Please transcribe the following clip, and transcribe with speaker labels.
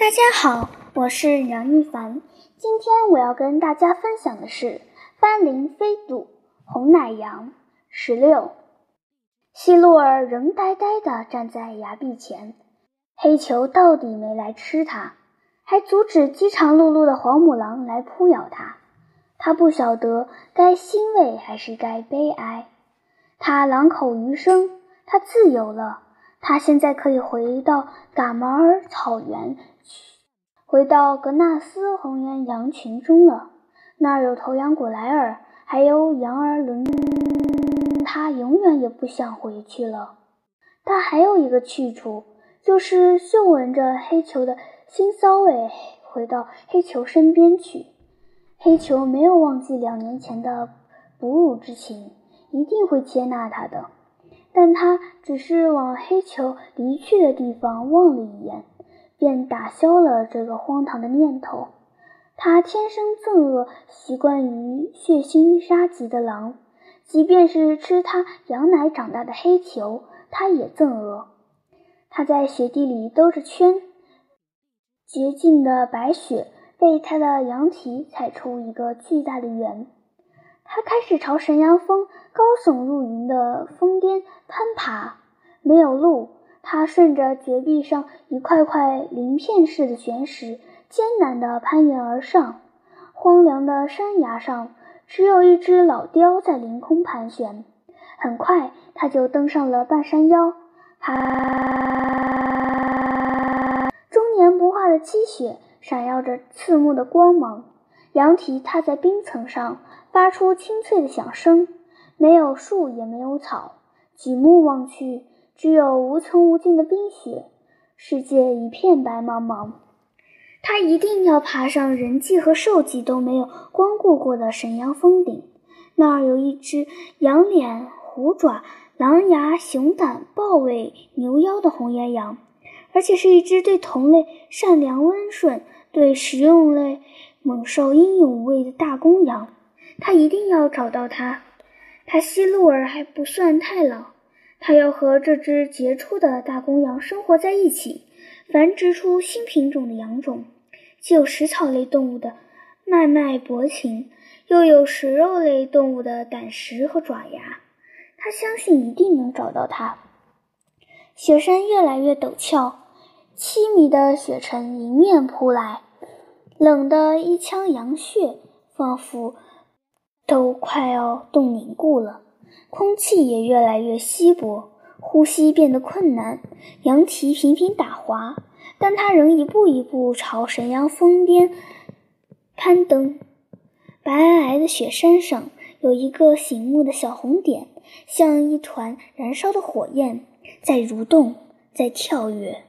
Speaker 1: 大家好，我是杨一凡。今天我要跟大家分享的是斑羚飞渡红奶羊十六。希洛尔仍呆呆地站在崖壁前，黑球到底没来吃它，还阻止饥肠辘辘的黄母狼来扑咬它。他不晓得该欣慰还是该悲哀。他狼口余生，他自由了。他现在可以回到噶玛尔草原去，回到格纳斯红岩羊群中了。那儿有头羊古莱尔，还有羊儿伦。他永远也不想回去了。他还有一个去处，就是嗅闻着黑球的腥骚味，回到黑球身边去。黑球没有忘记两年前的哺乳之情，一定会接纳他的。但他只是往黑球离去的地方望了一眼，便打消了这个荒唐的念头。他天生憎恶习惯于血腥杀极的狼，即便是吃他羊奶长大的黑球，他也憎恶。他在雪地里兜着圈，洁净的白雪被他的羊蹄踩出一个巨大的圆。他开始朝神阳峰高耸入云的峰巅攀爬，没有路，他顺着绝壁上一块块鳞片似的悬石艰难地攀援而上。荒凉的山崖上，只有一只老雕在凌空盘旋。很快，他就登上了半山腰。啊！终年不化的积雪闪耀着刺目的光芒，羊蹄踏在冰层上。发出清脆的响声，没有树，也没有草，举目望去，只有无穷无尽的冰雪，世界一片白茫茫。他一定要爬上人迹和兽迹都没有光顾过的沈阳峰顶，那儿有一只羊脸、虎爪、狼牙、熊胆、豹尾、牛腰的红岩羊，而且是一只对同类善良温顺、对食用类猛兽英勇无畏的大公羊。他一定要找到它。他希路尔还不算太老，他要和这只杰出的大公羊生活在一起，繁殖出新品种的羊种，既有食草类动物的脉脉搏情，又有食肉类动物的胆识和爪牙。他相信一定能找到它。雪山越来越陡峭，七米的雪城迎面扑来，冷得一腔羊血仿佛。都快要冻凝固了，空气也越来越稀薄，呼吸变得困难，羊蹄频频打滑，但他仍一步一步朝神阳峰巅攀登。白皑皑的雪山上有一个醒目的小红点，像一团燃烧的火焰，在蠕动，在跳跃。